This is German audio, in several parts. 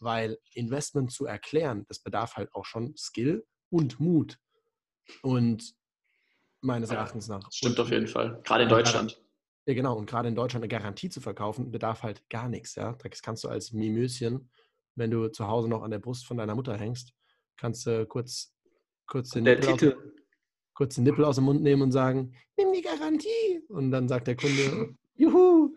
weil Investment zu erklären, das bedarf halt auch schon Skill und Mut. Und meines Erachtens nach. Stimmt auf jeden Fall. Gerade in Deutschland. Ja, genau. Und gerade in Deutschland eine Garantie zu verkaufen, bedarf halt gar nichts. Ja? Das kannst du als Mimöschen, wenn du zu Hause noch an der Brust von deiner Mutter hängst, kannst du kurz, kurz, den Nippel. Aus, kurz den Nippel aus dem Mund nehmen und sagen, nimm die Garantie. Und dann sagt der Kunde, juhu.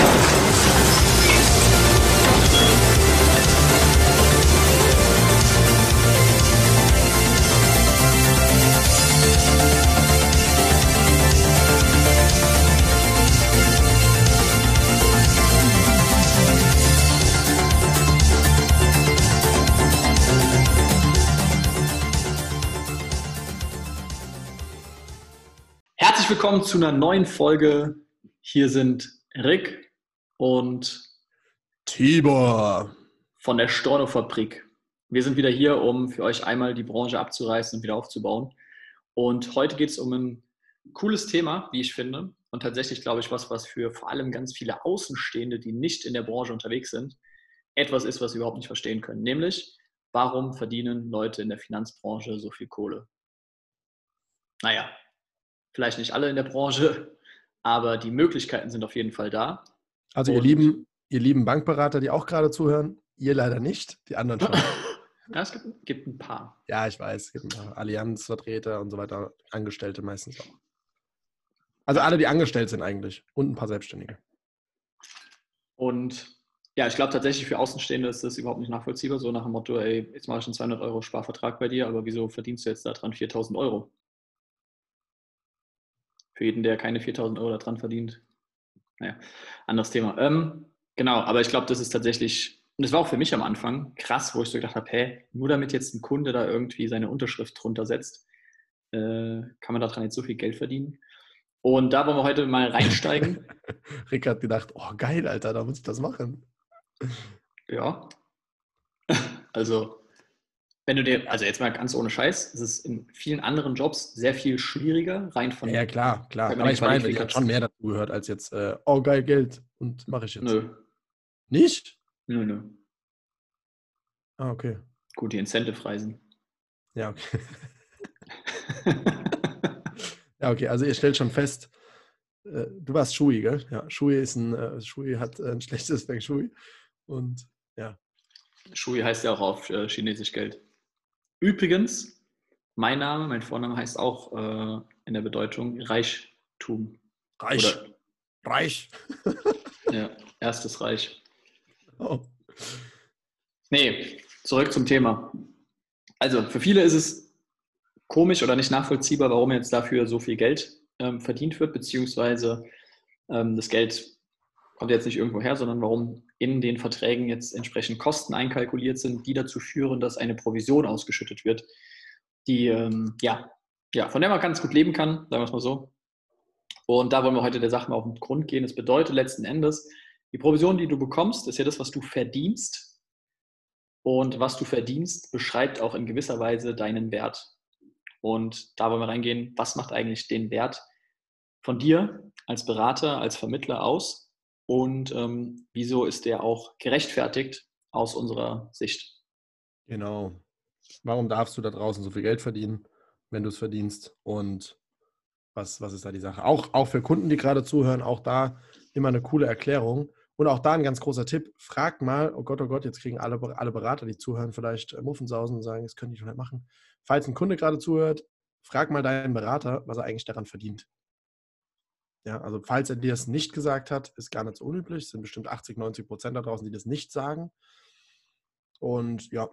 Willkommen zu einer neuen Folge. Hier sind Rick und Tibor von der Storno-Fabrik. Wir sind wieder hier, um für euch einmal die Branche abzureißen und wieder aufzubauen. Und heute geht es um ein cooles Thema, wie ich finde. Und tatsächlich glaube ich, was, was für vor allem ganz viele Außenstehende, die nicht in der Branche unterwegs sind, etwas ist, was sie überhaupt nicht verstehen können. Nämlich, warum verdienen Leute in der Finanzbranche so viel Kohle? Naja, Vielleicht nicht alle in der Branche, aber die Möglichkeiten sind auf jeden Fall da. Also ihr lieben, ihr lieben Bankberater, die auch gerade zuhören, ihr leider nicht, die anderen schon. ja, es gibt, gibt, ein paar. Ja, ich weiß, es gibt ein paar Allianzvertreter und so weiter, Angestellte meistens auch. Also alle, die angestellt sind eigentlich und ein paar Selbstständige. Und ja, ich glaube tatsächlich für Außenstehende ist das überhaupt nicht nachvollziehbar, so nach dem Motto, ey, jetzt mache ich einen 200 Euro Sparvertrag bei dir, aber wieso verdienst du jetzt daran 4000 Euro? Für jeden, der keine 4000 Euro daran verdient. Naja, anderes Thema. Ähm, genau, aber ich glaube, das ist tatsächlich, und das war auch für mich am Anfang krass, wo ich so gedacht habe, hä, nur damit jetzt ein Kunde da irgendwie seine Unterschrift drunter setzt, äh, kann man daran jetzt so viel Geld verdienen. Und da wollen wir heute mal reinsteigen. Rick hat gedacht, oh geil, Alter, da muss ich das machen. Ja. Also wenn du dir, also jetzt mal ganz ohne Scheiß, es ist in vielen anderen Jobs sehr viel schwieriger, rein von. Ja, klar, klar. Aber ich meine, ich habe schon mehr dazu gehört als jetzt, äh, oh geil, Geld und mache ich jetzt. Nö. Nicht? Nö, nö. Ah, okay. Gut, die Incentive-Reisen. Ja, okay. ja, okay, also ihr stellt schon fest, äh, du warst Shui, gell? Ja, Shui ist ein, äh, Shui hat ein schlechtes Feng Shui und ja. Shui heißt ja auch auf äh, Chinesisch Geld. Übrigens, mein Name, mein Vorname heißt auch äh, in der Bedeutung Reichtum. Reich. Oder, Reich. ja, erstes Reich. Oh. Nee, zurück zum Thema. Also, für viele ist es komisch oder nicht nachvollziehbar, warum jetzt dafür so viel Geld ähm, verdient wird, beziehungsweise ähm, das Geld kommt jetzt nicht irgendwo her, sondern warum in den Verträgen jetzt entsprechend Kosten einkalkuliert sind, die dazu führen, dass eine Provision ausgeschüttet wird, die, ähm, ja, ja, von der man ganz gut leben kann, sagen wir es mal so. Und da wollen wir heute der Sache mal auf den Grund gehen. Das bedeutet letzten Endes, die Provision, die du bekommst, ist ja das, was du verdienst. Und was du verdienst, beschreibt auch in gewisser Weise deinen Wert. Und da wollen wir reingehen, was macht eigentlich den Wert von dir als Berater, als Vermittler aus? Und ähm, wieso ist der auch gerechtfertigt aus unserer Sicht? Genau. Warum darfst du da draußen so viel Geld verdienen, wenn du es verdienst? Und was, was ist da die Sache? Auch, auch für Kunden, die gerade zuhören, auch da immer eine coole Erklärung. Und auch da ein ganz großer Tipp, frag mal, oh Gott, oh Gott, jetzt kriegen alle, alle Berater, die zuhören, vielleicht äh, Muffensausen und sagen, das könnte ich schon nicht machen. Falls ein Kunde gerade zuhört, frag mal deinen Berater, was er eigentlich daran verdient. Ja, also falls er dir das nicht gesagt hat, ist gar nicht so unüblich. Es sind bestimmt 80, 90 Prozent da draußen, die das nicht sagen. Und ja,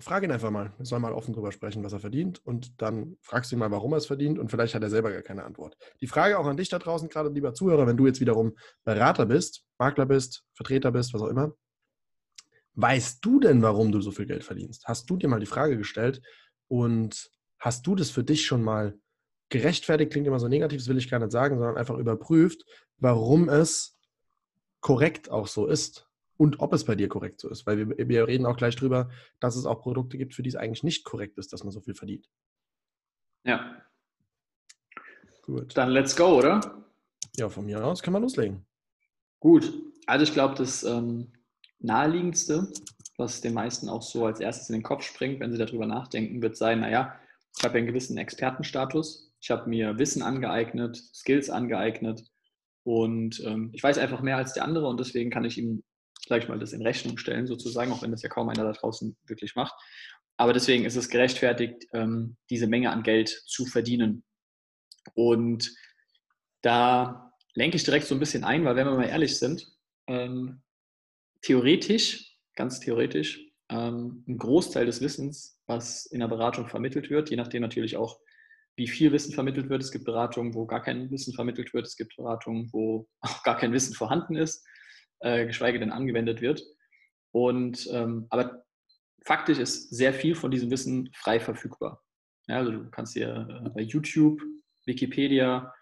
frag ihn einfach mal. Wir sollen mal offen drüber sprechen, was er verdient. Und dann fragst du ihn mal, warum er es verdient. Und vielleicht hat er selber gar keine Antwort. Die Frage auch an dich da draußen, gerade lieber Zuhörer, wenn du jetzt wiederum Berater bist, Makler bist, Vertreter bist, was auch immer. weißt du denn, warum du so viel Geld verdienst? Hast du dir mal die Frage gestellt und hast du das für dich schon mal gerechtfertigt? Klingt immer so negativ, das will ich gar nicht sagen, sondern einfach überprüft, warum es korrekt auch so ist und ob es bei dir korrekt so ist. Weil wir, wir reden auch gleich drüber, dass es auch Produkte gibt, für die es eigentlich nicht korrekt ist, dass man so viel verdient. Ja. Gut. Dann let's go, oder? Ja, von mir aus kann man loslegen. Gut. Also ich glaube, das ähm, naheliegendste, was den meisten auch so als erstes in den Kopf springt, wenn sie darüber nachdenken, wird sein, naja, ich habe einen gewissen Expertenstatus, ich habe mir Wissen angeeignet, Skills angeeignet und ähm, ich weiß einfach mehr als der andere und deswegen kann ich ihm gleich mal das in Rechnung stellen, sozusagen, auch wenn das ja kaum einer da draußen wirklich macht. Aber deswegen ist es gerechtfertigt, ähm, diese Menge an Geld zu verdienen. Und da lenke ich direkt so ein bisschen ein, weil wenn wir mal ehrlich sind, ähm, theoretisch, ganz theoretisch, ähm, ein Großteil des Wissens, was in der Beratung vermittelt wird, je nachdem natürlich auch, wie viel Wissen vermittelt wird. Es gibt Beratungen, wo gar kein Wissen vermittelt wird. Es gibt Beratungen, wo auch gar kein Wissen vorhanden ist, äh, geschweige denn angewendet wird. Und, ähm, aber faktisch ist sehr viel von diesem Wissen frei verfügbar. Ja, also du kannst dir äh, bei YouTube, Wikipedia,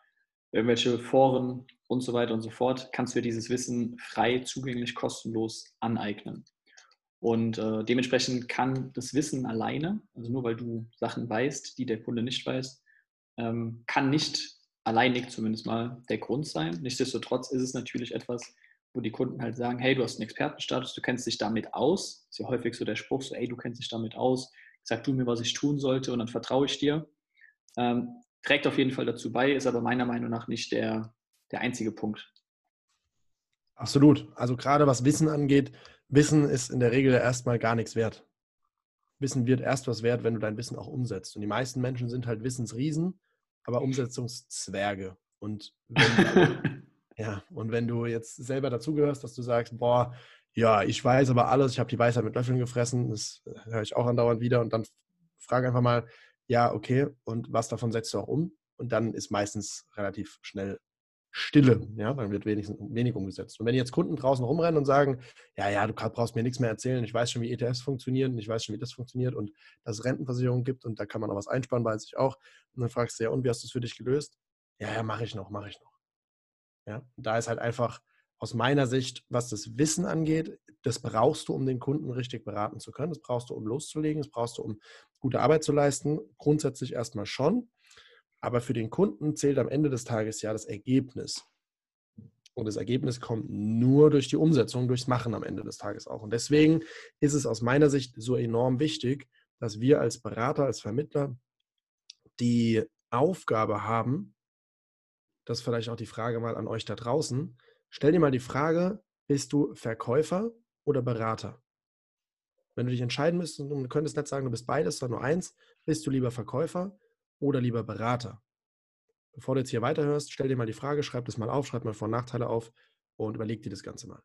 irgendwelche Foren und so weiter und so fort, kannst du dir dieses Wissen frei, zugänglich, kostenlos aneignen. Und äh, dementsprechend kann das Wissen alleine, also nur weil du Sachen weißt, die der Kunde nicht weiß, ähm, kann nicht alleinig zumindest mal der Grund sein. Nichtsdestotrotz ist es natürlich etwas, wo die Kunden halt sagen, hey, du hast einen Expertenstatus, du kennst dich damit aus. Ist ja häufig so der Spruch, so, hey, du kennst dich damit aus, sag du mir, was ich tun sollte und dann vertraue ich dir. Ähm, trägt auf jeden Fall dazu bei, ist aber meiner Meinung nach nicht der, der einzige Punkt. Absolut. Also gerade was Wissen angeht, Wissen ist in der Regel erstmal gar nichts wert. Wissen wird erst was wert, wenn du dein Wissen auch umsetzt. Und die meisten Menschen sind halt Wissensriesen, aber Umsetzungszwerge. Und wenn, ja, und wenn du jetzt selber dazugehörst, dass du sagst, boah, ja, ich weiß aber alles, ich habe die Weisheit mit Löffeln gefressen, das höre ich auch andauernd wieder und dann frage einfach mal, ja, okay, und was davon setzt du auch um? Und dann ist meistens relativ schnell Stille, ja, dann wird wenigstens wenig umgesetzt. Und wenn jetzt Kunden draußen rumrennen und sagen, ja, ja, du brauchst mir nichts mehr erzählen, ich weiß schon, wie ETFs funktionieren, ich weiß schon, wie das funktioniert und dass es Rentenversicherungen gibt und da kann man auch was einsparen, weiß ich auch. Und dann fragst du ja, und wie hast du es für dich gelöst? Ja, ja, mache ich noch, mache ich noch. Ja, da ist halt einfach aus meiner Sicht, was das Wissen angeht, das brauchst du, um den Kunden richtig beraten zu können. Das brauchst du, um loszulegen. Das brauchst du, um gute Arbeit zu leisten. Grundsätzlich erstmal schon. Aber für den Kunden zählt am Ende des Tages ja das Ergebnis. Und das Ergebnis kommt nur durch die Umsetzung, durchs Machen am Ende des Tages auch. Und deswegen ist es aus meiner Sicht so enorm wichtig, dass wir als Berater, als Vermittler die Aufgabe haben, das ist vielleicht auch die Frage mal an euch da draußen, stell dir mal die Frage, bist du Verkäufer oder Berater? Wenn du dich entscheiden müsstest du könntest nicht sagen, du bist beides, sondern nur eins, bist du lieber Verkäufer oder lieber Berater? Bevor du jetzt hier weiterhörst, stell dir mal die Frage, schreib das mal auf, schreib mal Vor- und Nachteile auf und überleg dir das Ganze mal.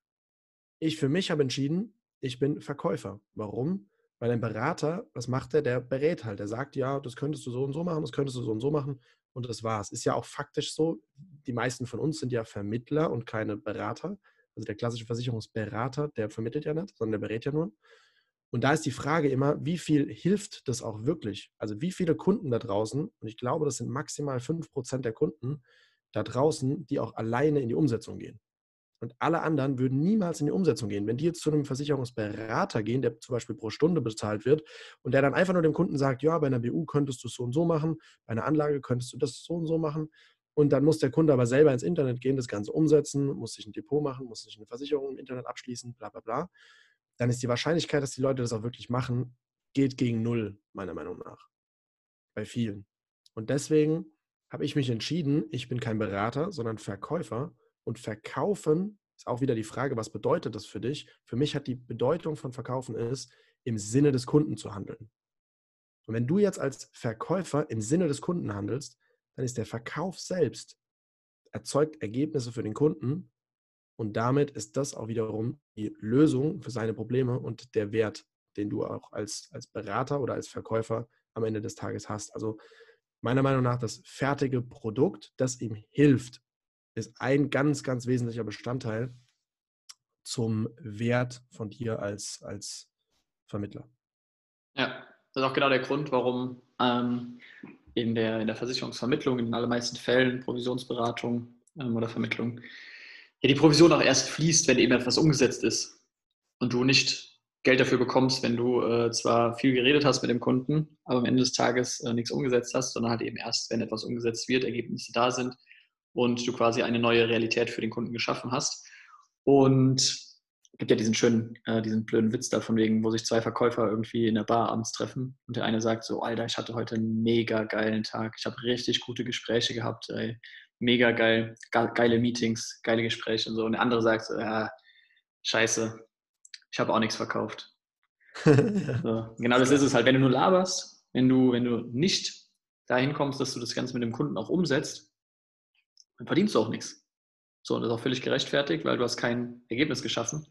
Ich für mich habe entschieden, ich bin Verkäufer. Warum? Weil ein Berater, was macht der? Der berät halt. Der sagt, ja, das könntest du so und so machen, das könntest du so und so machen und das war's. Ist ja auch faktisch so. Die meisten von uns sind ja Vermittler und keine Berater. Also der klassische Versicherungsberater, der vermittelt ja nicht, sondern der berät ja nur. Und da ist die Frage immer, wie viel hilft das auch wirklich? Also wie viele Kunden da draußen, und ich glaube, das sind maximal 5% der Kunden da draußen, die auch alleine in die Umsetzung gehen. Und alle anderen würden niemals in die Umsetzung gehen. Wenn die jetzt zu einem Versicherungsberater gehen, der zum Beispiel pro Stunde bezahlt wird und der dann einfach nur dem Kunden sagt, ja, bei einer BU könntest du es so und so machen, bei einer Anlage könntest du das so und so machen. Und dann muss der Kunde aber selber ins Internet gehen, das Ganze umsetzen, muss sich ein Depot machen, muss sich eine Versicherung im Internet abschließen, bla bla bla dann ist die Wahrscheinlichkeit, dass die Leute das auch wirklich machen, geht gegen null, meiner Meinung nach. Bei vielen. Und deswegen habe ich mich entschieden, ich bin kein Berater, sondern Verkäufer. Und verkaufen ist auch wieder die Frage, was bedeutet das für dich? Für mich hat die Bedeutung von verkaufen ist, im Sinne des Kunden zu handeln. Und wenn du jetzt als Verkäufer im Sinne des Kunden handelst, dann ist der Verkauf selbst erzeugt Ergebnisse für den Kunden und damit ist das auch wiederum die Lösung für seine Probleme und der Wert, den du auch als, als Berater oder als Verkäufer am Ende des Tages hast. Also meiner Meinung nach das fertige Produkt, das ihm hilft, ist ein ganz, ganz wesentlicher Bestandteil zum Wert von dir als, als Vermittler. Ja, das ist auch genau der Grund, warum ähm, in, der, in der Versicherungsvermittlung in den allermeisten Fällen Provisionsberatung ähm, oder Vermittlung ja, die Provision auch erst fließt, wenn eben etwas umgesetzt ist und du nicht Geld dafür bekommst, wenn du äh, zwar viel geredet hast mit dem Kunden, aber am Ende des Tages äh, nichts umgesetzt hast, sondern halt eben erst, wenn etwas umgesetzt wird, Ergebnisse da sind und du quasi eine neue Realität für den Kunden geschaffen hast. Und es gibt ja diesen schönen, äh, diesen blöden Witz da von wegen, wo sich zwei Verkäufer irgendwie in der Bar abends treffen und der eine sagt so, Alter, ich hatte heute einen mega geilen Tag, ich habe richtig gute Gespräche gehabt, ey. Mega geil, geile Meetings, geile Gespräche und so. Und der andere sagt ja, scheiße, ich habe auch nichts verkauft. so, genau das ist es halt. Wenn du nur laberst, wenn du, wenn du nicht dahin kommst, dass du das Ganze mit dem Kunden auch umsetzt, dann verdienst du auch nichts. So, und das ist auch völlig gerechtfertigt, weil du hast kein Ergebnis geschaffen.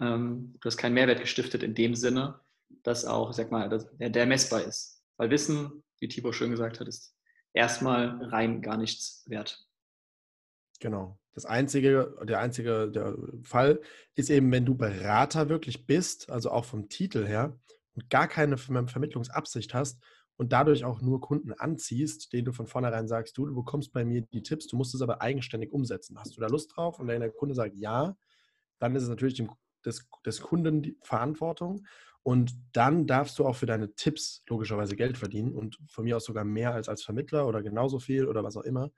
Ähm, du hast keinen Mehrwert gestiftet in dem Sinne, dass auch, ich sag mal, der, der messbar ist. Weil Wissen, wie Tibor schön gesagt hat, ist erstmal rein gar nichts wert. Genau. Das einzige, der einzige der Fall ist eben, wenn du Berater wirklich bist, also auch vom Titel her, und gar keine Vermittlungsabsicht hast und dadurch auch nur Kunden anziehst, denen du von vornherein sagst, du, du bekommst bei mir die Tipps, du musst es aber eigenständig umsetzen. Hast du da Lust drauf? Und wenn der Kunde sagt ja, dann ist es natürlich dem, des, des Kunden die Verantwortung. Und dann darfst du auch für deine Tipps logischerweise Geld verdienen und von mir aus sogar mehr als als Vermittler oder genauso viel oder was auch immer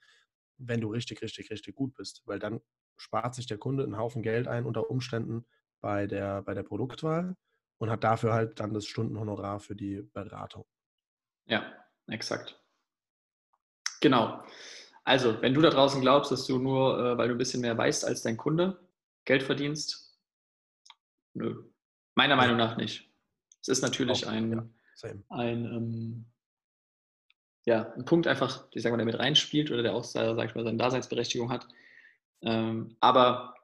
wenn du richtig, richtig, richtig gut bist, weil dann spart sich der Kunde einen Haufen Geld ein unter Umständen bei der, bei der Produktwahl und hat dafür halt dann das Stundenhonorar für die Beratung. Ja, exakt. Genau. Also, wenn du da draußen glaubst, dass du nur, äh, weil du ein bisschen mehr weißt als dein Kunde, Geld verdienst, nö. Meiner Meinung nach nicht. Es ist natürlich ein, ja, ein ähm, ja, ein Punkt einfach, ich sage mal, der mit reinspielt oder der auch, sag ich mal, seine Daseinsberechtigung hat. Ähm, aber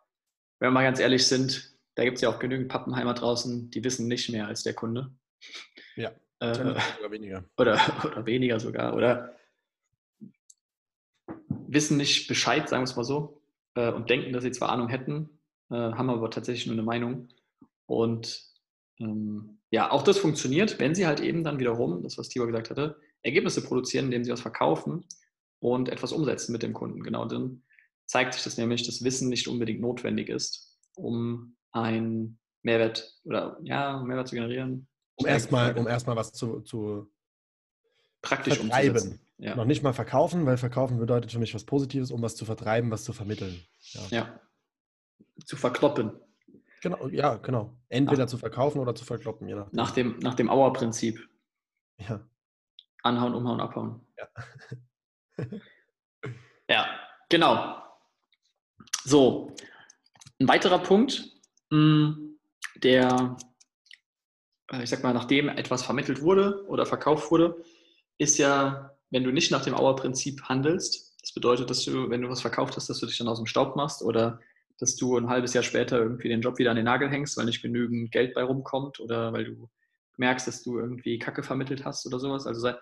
wenn wir mal ganz ehrlich sind, da gibt es ja auch genügend Pappenheimer draußen, die wissen nicht mehr als der Kunde. Ja, äh, oder weniger. Oder, oder weniger sogar. Oder wissen nicht Bescheid, sagen wir es mal so, äh, und denken, dass sie zwar Ahnung hätten, äh, haben aber tatsächlich nur eine Meinung. Und ähm, ja, auch das funktioniert, wenn sie halt eben dann wiederum, das was Tibor gesagt hatte, Ergebnisse produzieren, indem sie was verkaufen und etwas umsetzen mit dem Kunden. Genau dann zeigt sich das nämlich, dass Wissen nicht unbedingt notwendig ist, um einen Mehrwert oder ja, Mehrwert zu generieren. Um erstmal um erst was zu, zu praktisch vertreiben. Ja. Noch nicht mal verkaufen, weil verkaufen bedeutet für mich was Positives, um was zu vertreiben, was zu vermitteln. Ja. ja. Zu verkloppen. Genau, ja, genau. Entweder nach, zu verkaufen oder zu verkloppen, je nachdem. Nach dem, nach dem Auer-Prinzip. Ja. Anhauen, umhauen, abhauen. Ja. ja, genau. So, ein weiterer Punkt, hm, der, äh, ich sag mal, nachdem etwas vermittelt wurde oder verkauft wurde, ist ja, wenn du nicht nach dem Auer-Prinzip handelst, das bedeutet, dass du, wenn du was verkauft hast, dass du dich dann aus dem Staub machst oder dass du ein halbes Jahr später irgendwie den Job wieder an den Nagel hängst, weil nicht genügend Geld bei rumkommt oder weil du merkst, dass du irgendwie Kacke vermittelt hast oder sowas. Also sagen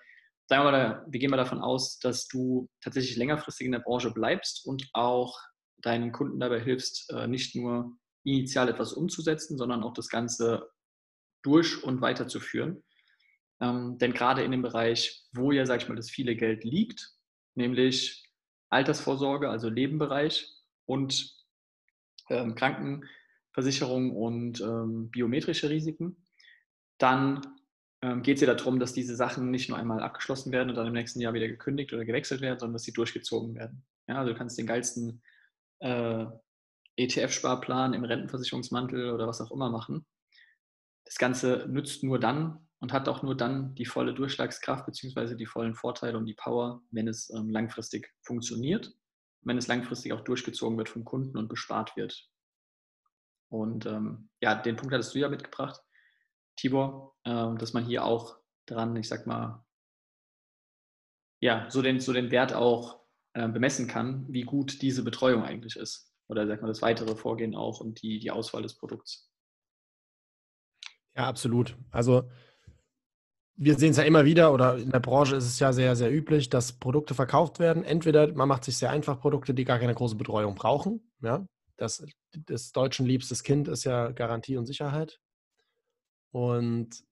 wir mal, wir gehen mal davon aus, dass du tatsächlich längerfristig in der Branche bleibst und auch deinen Kunden dabei hilfst, äh, nicht nur initial etwas umzusetzen, sondern auch das Ganze durch und weiterzuführen. Ähm, denn gerade in dem Bereich, wo ja, sag ich mal, das viele Geld liegt, nämlich Altersvorsorge, also Lebenbereich und ähm, Krankenversicherung und ähm, biometrische Risiken, dann ähm, geht es ja darum, dass diese Sachen nicht nur einmal abgeschlossen werden und dann im nächsten Jahr wieder gekündigt oder gewechselt werden, sondern dass sie durchgezogen werden. Ja, also du kannst den geilsten äh, ETF-Sparplan im Rentenversicherungsmantel oder was auch immer machen. Das Ganze nützt nur dann und hat auch nur dann die volle Durchschlagskraft bzw. die vollen Vorteile und die Power, wenn es ähm, langfristig funktioniert, wenn es langfristig auch durchgezogen wird vom Kunden und bespart wird. Und ähm, ja, den Punkt hattest du ja mitgebracht. Tibor, ähm, dass man hier auch dran, ich sag mal, ja, so den, so den Wert auch äh, bemessen kann, wie gut diese Betreuung eigentlich ist. Oder sag mal, das weitere Vorgehen auch und die, die Auswahl des Produkts. Ja, absolut. Also wir sehen es ja immer wieder, oder in der Branche ist es ja sehr, sehr üblich, dass Produkte verkauft werden. Entweder man macht sich sehr einfach Produkte, die gar keine große Betreuung brauchen. Ja, das, des Deutschen liebstes Kind ist ja Garantie und Sicherheit. Und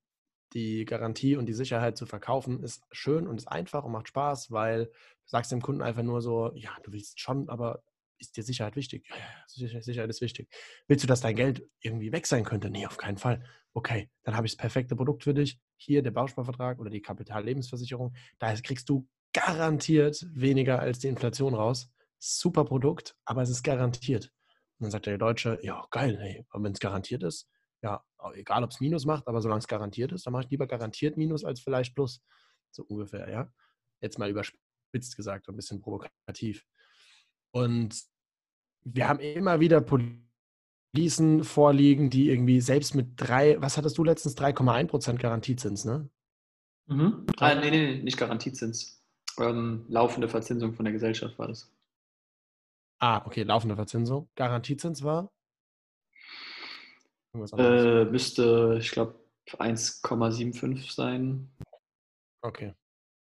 die Garantie und die Sicherheit zu verkaufen ist schön und ist einfach und macht Spaß, weil du sagst dem Kunden einfach nur so, ja, du willst schon, aber ist dir Sicherheit wichtig? Ja, ja, Sicherheit ist wichtig. Willst du, dass dein Geld irgendwie weg sein könnte? Nee, auf keinen Fall. Okay, dann habe ich das perfekte Produkt für dich. Hier der Bausparvertrag oder die Kapitallebensversicherung. Da kriegst du garantiert weniger als die Inflation raus. Super Produkt, aber es ist garantiert. Und dann sagt der Deutsche, ja, geil, hey, wenn es garantiert ist, ja, egal ob es Minus macht, aber solange es garantiert ist, dann mache ich lieber garantiert Minus als vielleicht Plus. So ungefähr, ja. Jetzt mal überspitzt gesagt, ein bisschen provokativ. Und wir haben immer wieder Policen vorliegen, die irgendwie selbst mit drei, was hattest du letztens? 3,1% Garantiezins, ne? Mhm. Ah, nee, nee, nicht Garantiezins. Ähm, laufende Verzinsung von der Gesellschaft war das. Ah, okay, laufende Verzinsung. Garantiezins war? Äh, müsste, ich glaube, 1,75 sein. Okay.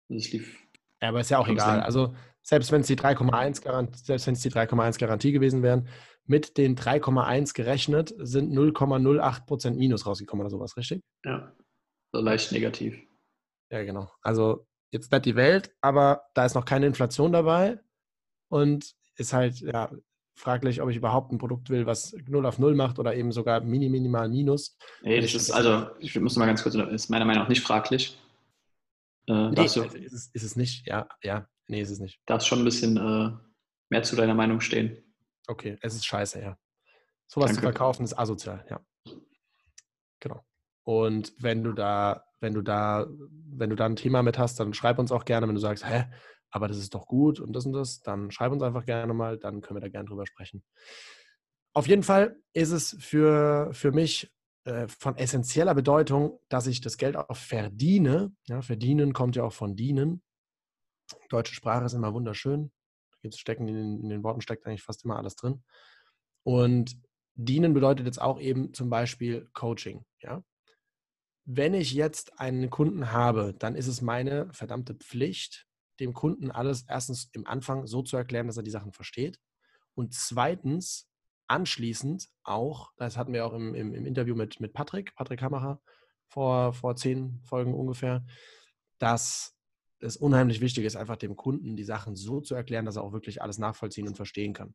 Das lief. Ja, aber ist ja auch egal. Also selbst wenn es die 3,1 Garantie, selbst wenn es die 3,1 Garantie gewesen wären, mit den 3,1 gerechnet sind 0,08% Minus rausgekommen oder sowas, richtig? Ja, so leicht negativ. Ja, genau. Also jetzt nicht die Welt, aber da ist noch keine Inflation dabei und ist halt, ja, fraglich, ob ich überhaupt ein Produkt will, was 0 auf 0 macht oder eben sogar mini, minimal minus. Nee, das ist, also, ich muss mal ganz kurz, ist meiner Meinung nach nicht fraglich. Äh, nee, also ist, ist es nicht, ja, ja, nee, ist es nicht. Darfst schon ein bisschen äh, mehr zu deiner Meinung stehen. Okay, es ist scheiße, ja. Sowas Danke. zu verkaufen ist asozial, ja. Genau. Und wenn du da, wenn du da, wenn du da ein Thema mit hast, dann schreib uns auch gerne, wenn du sagst, hä, aber das ist doch gut und das und das, dann schreib uns einfach gerne mal, dann können wir da gerne drüber sprechen. Auf jeden Fall ist es für, für mich äh, von essentieller Bedeutung, dass ich das Geld auch verdiene. Ja, verdienen kommt ja auch von dienen. Deutsche Sprache ist immer wunderschön. Stecken in den, in den Worten steckt eigentlich fast immer alles drin. Und dienen bedeutet jetzt auch eben zum Beispiel Coaching. Ja? Wenn ich jetzt einen Kunden habe, dann ist es meine verdammte Pflicht, dem Kunden alles erstens im Anfang so zu erklären, dass er die Sachen versteht und zweitens anschließend auch, das hatten wir auch im, im, im Interview mit, mit Patrick, Patrick Hammerer vor, vor zehn Folgen ungefähr, dass es unheimlich wichtig ist, einfach dem Kunden die Sachen so zu erklären, dass er auch wirklich alles nachvollziehen und verstehen kann.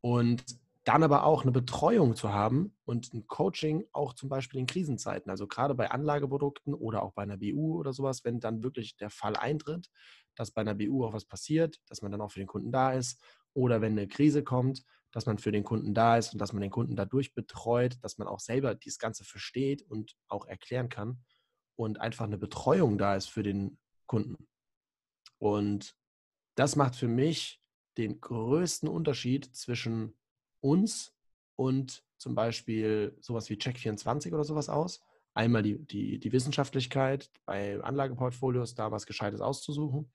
Und dann aber auch eine Betreuung zu haben und ein Coaching auch zum Beispiel in Krisenzeiten, also gerade bei Anlageprodukten oder auch bei einer BU oder sowas, wenn dann wirklich der Fall eintritt, dass bei einer BU auch was passiert, dass man dann auch für den Kunden da ist oder wenn eine Krise kommt, dass man für den Kunden da ist und dass man den Kunden dadurch betreut, dass man auch selber dieses Ganze versteht und auch erklären kann und einfach eine Betreuung da ist für den Kunden. Und das macht für mich den größten Unterschied zwischen uns und zum Beispiel sowas wie Check24 oder sowas aus. Einmal die, die, die Wissenschaftlichkeit bei Anlageportfolios, da was Gescheites auszusuchen.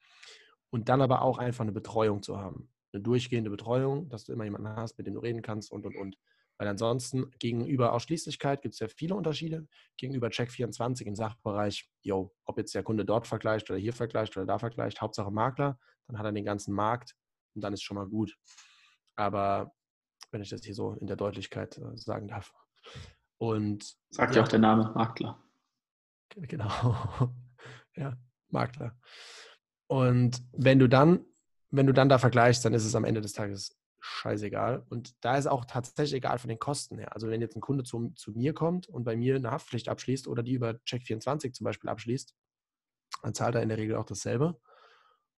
Und dann aber auch einfach eine Betreuung zu haben. Eine durchgehende Betreuung, dass du immer jemanden hast, mit dem du reden kannst und, und, und. Weil ansonsten gegenüber Ausschließlichkeit gibt es ja viele Unterschiede. Gegenüber Check24 im Sachbereich, yo, ob jetzt der Kunde dort vergleicht oder hier vergleicht oder da vergleicht, Hauptsache Makler, dann hat er den ganzen Markt und dann ist schon mal gut. Aber wenn ich das hier so in der Deutlichkeit äh, sagen darf. Und sagt ja auch der Name Makler. Genau. ja, Makler. Und wenn du dann, wenn du dann da vergleichst, dann ist es am Ende des Tages scheißegal. Und da ist auch tatsächlich egal von den Kosten her. Also wenn jetzt ein Kunde zu, zu mir kommt und bei mir eine Haftpflicht abschließt oder die über Check24 zum Beispiel abschließt, dann zahlt er in der Regel auch dasselbe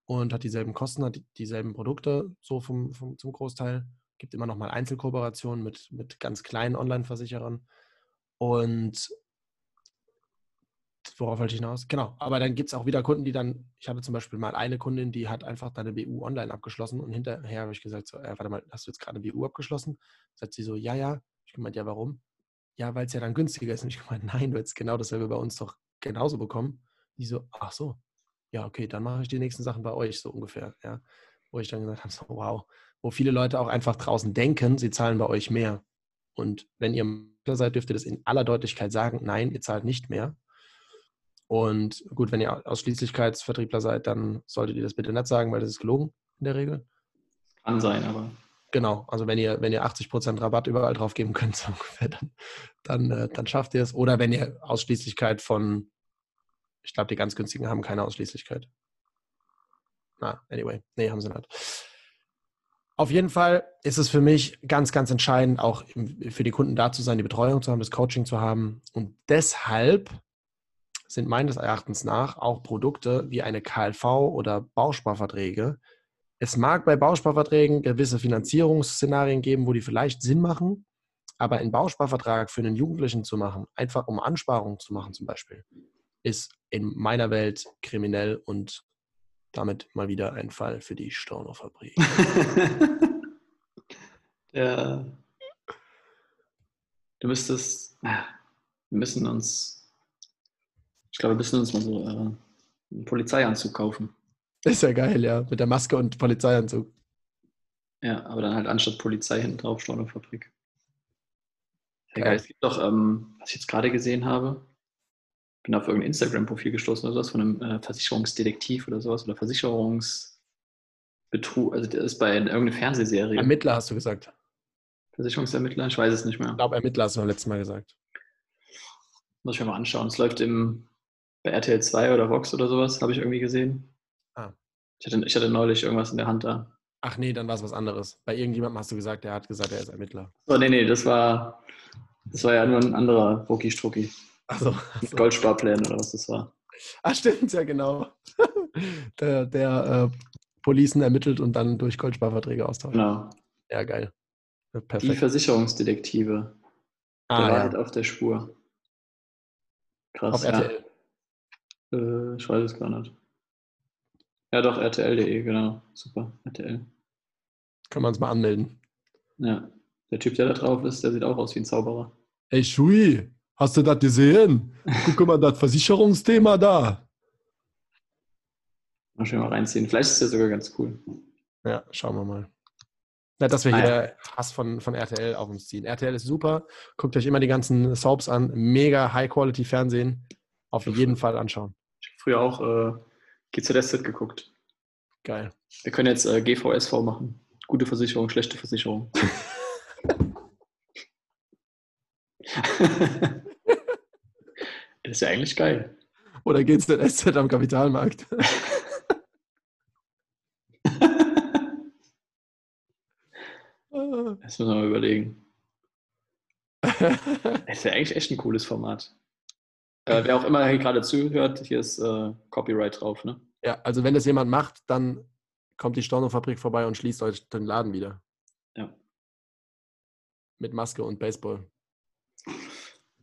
und hat dieselben Kosten, hat dieselben Produkte so vom, vom zum Großteil gibt immer noch mal Einzelkooperationen mit, mit ganz kleinen Online-Versicherern. Und worauf wollte ich hinaus? Genau, aber dann gibt es auch wieder Kunden, die dann, ich hatte zum Beispiel mal eine Kundin, die hat einfach deine BU online abgeschlossen und hinterher habe ich gesagt, so, äh, warte mal, hast du jetzt gerade eine BU abgeschlossen? Sagt sie so, ja, ja. Ich gemeint, ja, warum? Ja, weil es ja dann günstiger ist. Und ich gemeint, nein, du hättest genau dasselbe bei uns doch genauso bekommen. Die so, ach so, ja, okay, dann mache ich die nächsten Sachen bei euch so ungefähr, ja. Wo ich dann gesagt habe, so, wow, wo viele Leute auch einfach draußen denken, sie zahlen bei euch mehr. Und wenn ihr Makler seid, dürft ihr das in aller Deutlichkeit sagen, nein, ihr zahlt nicht mehr. Und gut, wenn ihr Ausschließlichkeitsvertriebler seid, dann solltet ihr das bitte nicht sagen, weil das ist gelogen in der Regel. Kann sein, aber. Genau, also wenn ihr, wenn ihr 80% Rabatt überall drauf geben könnt, so ungefähr, dann, dann, äh, dann schafft ihr es. Oder wenn ihr Ausschließlichkeit von, ich glaube, die ganz günstigen haben keine Ausschließlichkeit. Na, anyway, nee, haben sie nicht. Auf jeden Fall ist es für mich ganz, ganz entscheidend, auch für die Kunden da zu sein, die Betreuung zu haben, das Coaching zu haben. Und deshalb sind meines Erachtens nach auch Produkte wie eine KLV oder Bausparverträge es mag bei Bausparverträgen gewisse Finanzierungsszenarien geben, wo die vielleicht Sinn machen, aber einen Bausparvertrag für einen Jugendlichen zu machen, einfach um Ansparungen zu machen zum Beispiel, ist in meiner Welt kriminell und damit mal wieder ein Fall für die Storno-Fabrik. ja. Du müsstest, wir müssen uns, glaube, wir müssen uns mal so äh, einen Polizeianzug kaufen. Ist ja geil, ja. Mit der Maske und Polizeianzug. Ja, aber dann halt anstatt Polizei hinten drauf Stornofabrik. Ja, geil. Es gibt doch, ähm, was ich jetzt gerade gesehen habe, bin auf irgendein Instagram-Profil gestoßen oder sowas von einem äh, Versicherungsdetektiv oder sowas oder Versicherungsbetrug. Also der ist bei irgendeiner Fernsehserie. Ermittler hast du gesagt. Versicherungsermittler? Ich weiß es nicht mehr. Ich glaube, Ermittler hast du beim letzten Mal gesagt. Muss ich mir mal anschauen. Es läuft im, bei RTL 2 oder Vox oder sowas, habe ich irgendwie gesehen. Ah. Ich hatte, ich hatte neulich irgendwas in der Hand da. Ach nee, dann war es was anderes. Bei irgendjemandem hast du gesagt, der hat gesagt, er ist Ermittler. Oh nee, nee, das war, das war ja nur ein anderer Rucki Strucki. Also, Mit Goldsparplänen oder was das war. Ach, stimmt, ja, genau. der der äh, Policen ermittelt und dann durch Goldsparverträge austauscht. Genau. Ja, geil. Perfekt. Die Versicherungsdetektive. Ah, der Wahrheit ja. auf der Spur. Krass. Auf RTL. Ja. Äh, ich weiß es gar nicht. Ja, doch, RTL.de, genau. Super, RTL. Kann man uns mal anmelden. Ja, der Typ, der da drauf ist, der sieht auch aus wie ein Zauberer. Ey, Schui, hast du das gesehen? Guck mal, das Versicherungsthema da. Mal schön mal reinziehen. Vielleicht ist der sogar ganz cool. Ja, schauen wir mal. Ja, dass wir hier Hass von, von RTL auf uns ziehen. RTL ist super. Guckt euch immer die ganzen Soaps an. Mega High-Quality-Fernsehen. Auf jeden Fall anschauen. Früher auch äh, GZSZ geguckt. Geil. Wir können jetzt äh, GVSV machen. Gute Versicherung, schlechte Versicherung. das ist ja eigentlich geil. Oder geht's denn SZ am Kapitalmarkt? das müssen wir mal überlegen. Das ist ja eigentlich echt ein cooles Format. Äh, wer auch immer hier gerade zuhört, hier ist äh, Copyright drauf, ne? Ja, also wenn das jemand macht, dann kommt die Storno-Fabrik vorbei und schließt euch den Laden wieder. Ja. Mit Maske und Baseball.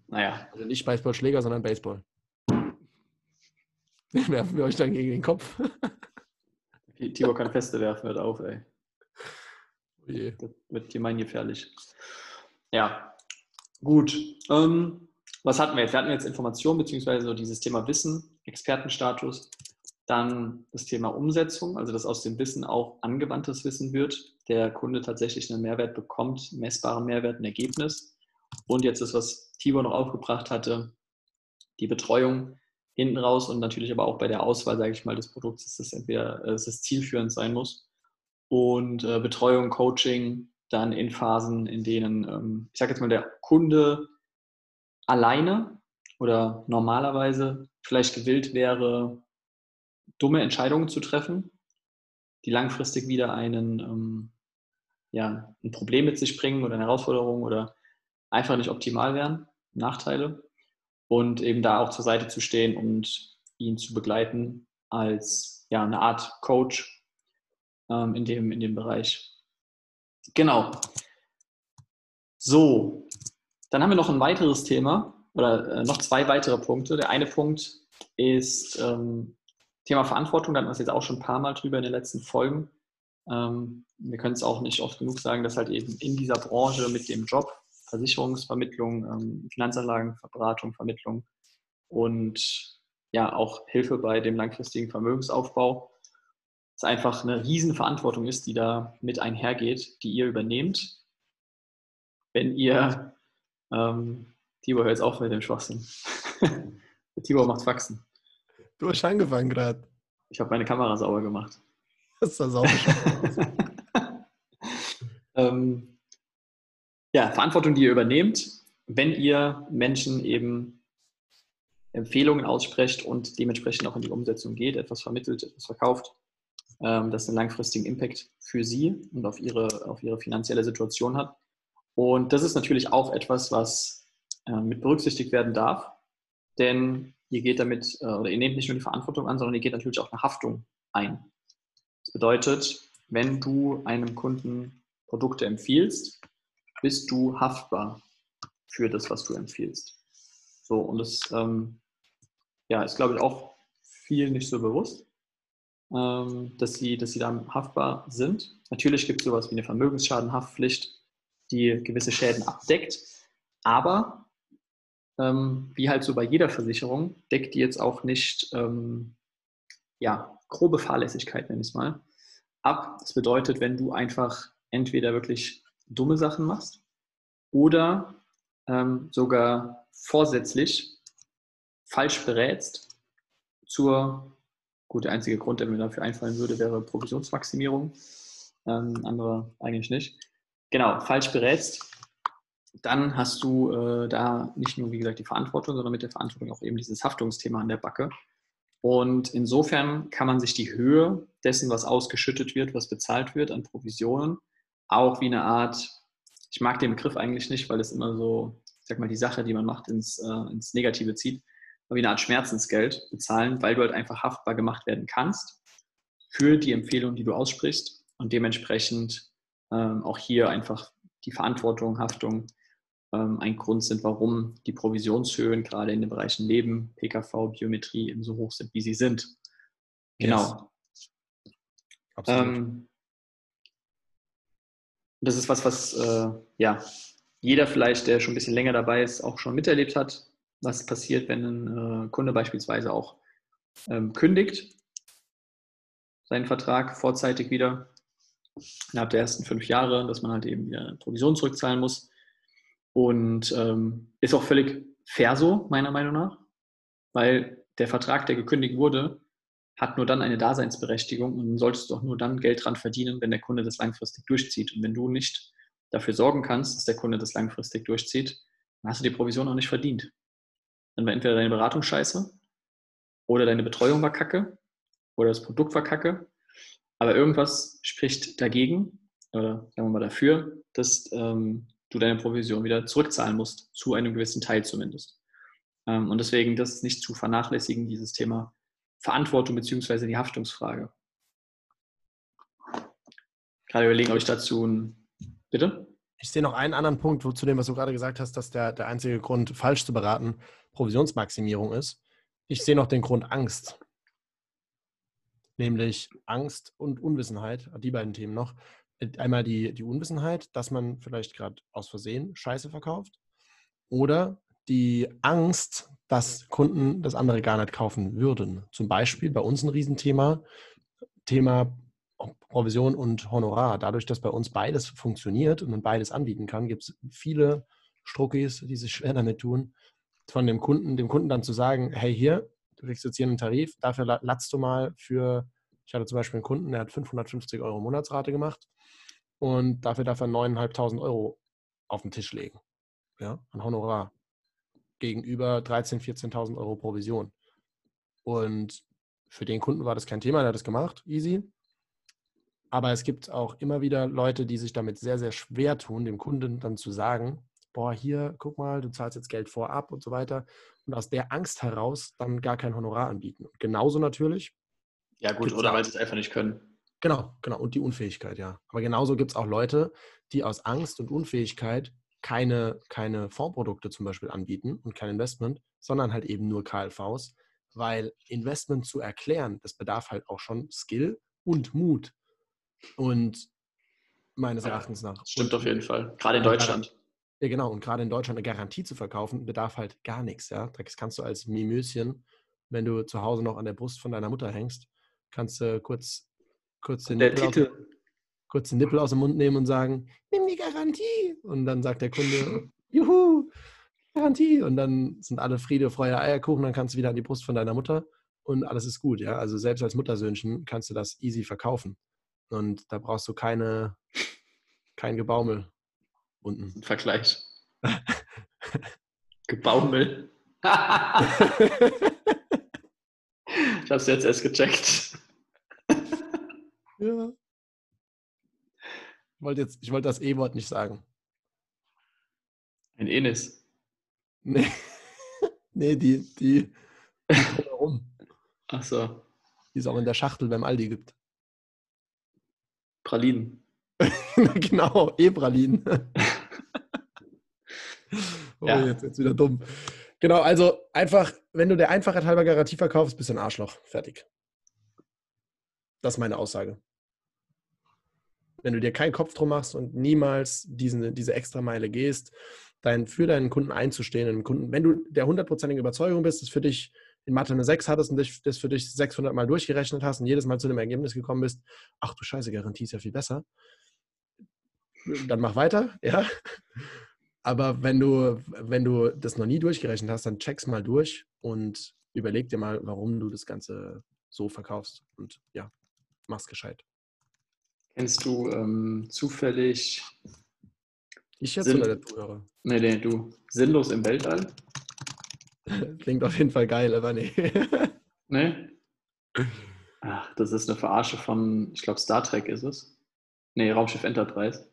Naja. Also nicht Baseballschläger, sondern Baseball. Den werfen wir euch dann gegen den Kopf. Tibor kann Feste werfen, hört auf, ey. Oh je. Das wird gefährlich. Ja, gut. Ähm, was hatten wir jetzt? Wir hatten jetzt Information beziehungsweise dieses Thema Wissen, Expertenstatus, dann das Thema Umsetzung, also dass aus dem Wissen auch angewandtes Wissen wird, der Kunde tatsächlich einen Mehrwert bekommt, messbaren Mehrwert, ein Ergebnis. Und jetzt ist, was Tibor noch aufgebracht hatte, die Betreuung hinten raus und natürlich aber auch bei der Auswahl, sage ich mal, des Produkts, dass das entweder äh, dass das zielführend sein muss. Und äh, Betreuung, Coaching dann in Phasen, in denen, ähm, ich sage jetzt mal, der Kunde alleine oder normalerweise vielleicht gewillt wäre, dumme Entscheidungen zu treffen, die langfristig wieder einen, ähm, ja, ein Problem mit sich bringen oder eine Herausforderung oder einfach nicht optimal wären, Nachteile. Und eben da auch zur Seite zu stehen und ihn zu begleiten als ja, eine Art Coach ähm, in, dem, in dem Bereich. Genau. So, dann haben wir noch ein weiteres Thema oder äh, noch zwei weitere Punkte. Der eine Punkt ist ähm, Thema Verantwortung. Da hatten wir es jetzt auch schon ein paar Mal drüber in den letzten Folgen. Ähm, wir können es auch nicht oft genug sagen, dass halt eben in dieser Branche mit dem Job Versicherungsvermittlung, ähm, Finanzanlagenberatung, Vermittlung und ja auch Hilfe bei dem langfristigen Vermögensaufbau es einfach eine Riesenverantwortung ist, die da mit einhergeht, die ihr übernehmt, wenn ihr ähm, Tibor, hör jetzt auf mit dem Schwachsinn. Tibor macht Faxen. Du hast angefangen gerade. Ich habe meine Kamera sauber gemacht. Das sah sauber Ähm, ja, Verantwortung, die ihr übernehmt, wenn ihr Menschen eben Empfehlungen aussprecht und dementsprechend auch in die Umsetzung geht, etwas vermittelt, etwas verkauft, ähm, das einen langfristigen Impact für sie und auf ihre, auf ihre finanzielle Situation hat. Und das ist natürlich auch etwas, was äh, mit berücksichtigt werden darf, denn ihr geht damit, äh, oder ihr nehmt nicht nur die Verantwortung an, sondern ihr geht natürlich auch eine Haftung ein. Das bedeutet, wenn du einem Kunden Produkte empfiehlst, bist du haftbar für das, was du empfiehlst. So, und das ähm, ja, ist, glaube ich, auch viel nicht so bewusst, ähm, dass, sie, dass sie da haftbar sind. Natürlich gibt es sowas wie eine Vermögensschadenhaftpflicht, die gewisse Schäden abdeckt, aber ähm, wie halt so bei jeder Versicherung, deckt die jetzt auch nicht ähm, ja, grobe Fahrlässigkeit, nenne ich es mal, ab. Das bedeutet, wenn du einfach entweder wirklich dumme Sachen machst oder ähm, sogar vorsätzlich falsch berätst zur, gut, der einzige Grund, der mir dafür einfallen würde, wäre Provisionsmaximierung. Ähm, andere eigentlich nicht. Genau, falsch berätst, dann hast du äh, da nicht nur, wie gesagt, die Verantwortung, sondern mit der Verantwortung auch eben dieses Haftungsthema an der Backe. Und insofern kann man sich die Höhe dessen, was ausgeschüttet wird, was bezahlt wird an Provisionen, auch wie eine Art, ich mag den Begriff eigentlich nicht, weil es immer so, ich sag mal, die Sache, die man macht, ins, äh, ins Negative zieht, wie eine Art Schmerzensgeld bezahlen, weil du halt einfach haftbar gemacht werden kannst für die Empfehlung, die du aussprichst und dementsprechend ähm, auch hier einfach die Verantwortung, Haftung ähm, ein Grund sind, warum die Provisionshöhen gerade in den Bereichen Leben, PKV, Biometrie eben so hoch sind, wie sie sind. Genau. Yes. Ähm, das ist was, was äh, ja, jeder vielleicht, der schon ein bisschen länger dabei ist, auch schon miterlebt hat, was passiert, wenn ein äh, Kunde beispielsweise auch ähm, kündigt, seinen Vertrag vorzeitig wieder, innerhalb der ersten fünf Jahre, dass man halt eben wieder Provision zurückzahlen muss. Und ähm, ist auch völlig fair so, meiner Meinung nach, weil der Vertrag, der gekündigt wurde, hat nur dann eine Daseinsberechtigung und solltest auch nur dann Geld dran verdienen, wenn der Kunde das langfristig durchzieht. Und wenn du nicht dafür sorgen kannst, dass der Kunde das langfristig durchzieht, dann hast du die Provision auch nicht verdient. Dann war entweder deine Beratung scheiße oder deine Betreuung war kacke oder das Produkt war kacke. Aber irgendwas spricht dagegen oder sagen wir mal dafür, dass ähm, du deine Provision wieder zurückzahlen musst, zu einem gewissen Teil zumindest. Ähm, und deswegen das nicht zu vernachlässigen, dieses Thema Verantwortung bzw. die Haftungsfrage. Gerade überlegen, ob ich dazu ein. Bitte? Ich sehe noch einen anderen Punkt, wo, zu dem, was du gerade gesagt hast, dass der, der einzige Grund, falsch zu beraten, Provisionsmaximierung ist. Ich sehe noch den Grund Angst. Nämlich Angst und Unwissenheit, die beiden Themen noch einmal die, die Unwissenheit, dass man vielleicht gerade aus Versehen Scheiße verkauft oder die Angst, dass Kunden das andere gar nicht kaufen würden. Zum Beispiel bei uns ein Riesenthema, Thema Provision und Honorar. Dadurch, dass bei uns beides funktioniert und man beides anbieten kann, gibt es viele Struckis, die sich schwer damit tun, von dem Kunden, dem Kunden dann zu sagen, hey hier, du kriegst jetzt hier einen Tarif, dafür latzt du mal für, ich hatte zum Beispiel einen Kunden, der hat 550 Euro Monatsrate gemacht und dafür darf er 9.500 Euro auf den Tisch legen. Ja, an Honorar. Gegenüber 13.000, 14.000 Euro Provision. Und für den Kunden war das kein Thema, der hat das gemacht, easy. Aber es gibt auch immer wieder Leute, die sich damit sehr, sehr schwer tun, dem Kunden dann zu sagen, boah, hier, guck mal, du zahlst jetzt Geld vorab und so weiter. Und aus der Angst heraus dann gar kein Honorar anbieten. Und genauso natürlich. Ja, gut, oder weil sie es einfach nicht können. Genau, genau. Und die Unfähigkeit, ja. Aber genauso gibt es auch Leute, die aus Angst und Unfähigkeit keine, keine Fondsprodukte zum Beispiel anbieten und kein Investment, sondern halt eben nur KLVs, weil Investment zu erklären, das bedarf halt auch schon Skill und Mut. Und meines Erachtens nach. Stimmt auf jeden Fall. Gerade in Deutschland. Ja, genau. Und gerade in Deutschland eine Garantie zu verkaufen, bedarf halt gar nichts. Ja? Das kannst du als Mimöschen, wenn du zu Hause noch an der Brust von deiner Mutter hängst, kannst du kurz kurz den, Nippel. Aus, kurz den Nippel aus dem Mund nehmen und sagen, nimm die Garantie. Und dann sagt der Kunde, juhu, Garantie. Und dann sind alle Friede, Freude, Eierkuchen, dann kannst du wieder an die Brust von deiner Mutter und alles ist gut. Ja? Also selbst als Muttersöhnchen kannst du das easy verkaufen. Und da brauchst du keine, Kein Gebaumel unten. Ein Vergleich. Gebaumel. ich hab's jetzt erst gecheckt. ja. Ich wollte, jetzt, ich wollte das E-Wort nicht sagen. Ein Enis. Nee, nee die, die, drumherum, Ach so. die es auch in der Schachtel beim Aldi gibt. Pralinen. genau, E-Pralinen. oh, Ja. jetzt, jetzt wieder dumm. Genau, also einfach, wenn du der Einfachheit halber Garantie verkaufst, bist du ein Arschloch. Fertig. Das ist meine Aussage. Wenn du dir keinen Kopf drum machst und niemals diesen, diese Extrameile gehst, dein, für deinen Kunden einzustehen, einen Kunden, wenn du der hundertprozentigen Überzeugung bist, dass für dich in Mathe eine 6 hattest und das für dich 600 Mal durchgerechnet hast und jedes Mal zu dem Ergebnis gekommen bist, ach du Scheiße, Garantie ist ja viel besser, dann mach weiter, ja. Aber wenn du, wenn du das noch nie durchgerechnet hast, dann check's mal durch und überleg dir mal, warum du das Ganze so verkaufst. Und ja, mach's gescheit. Kennst du ähm, zufällig. Ich jetzt Sinn- oder der Zuhörer? Nee, nee, du. Sinnlos im Weltall? Klingt auf jeden Fall geil, aber nee. Nee? Ach, das ist eine Verarsche von, ich glaube, Star Trek ist es. Nee, Raumschiff Enterprise.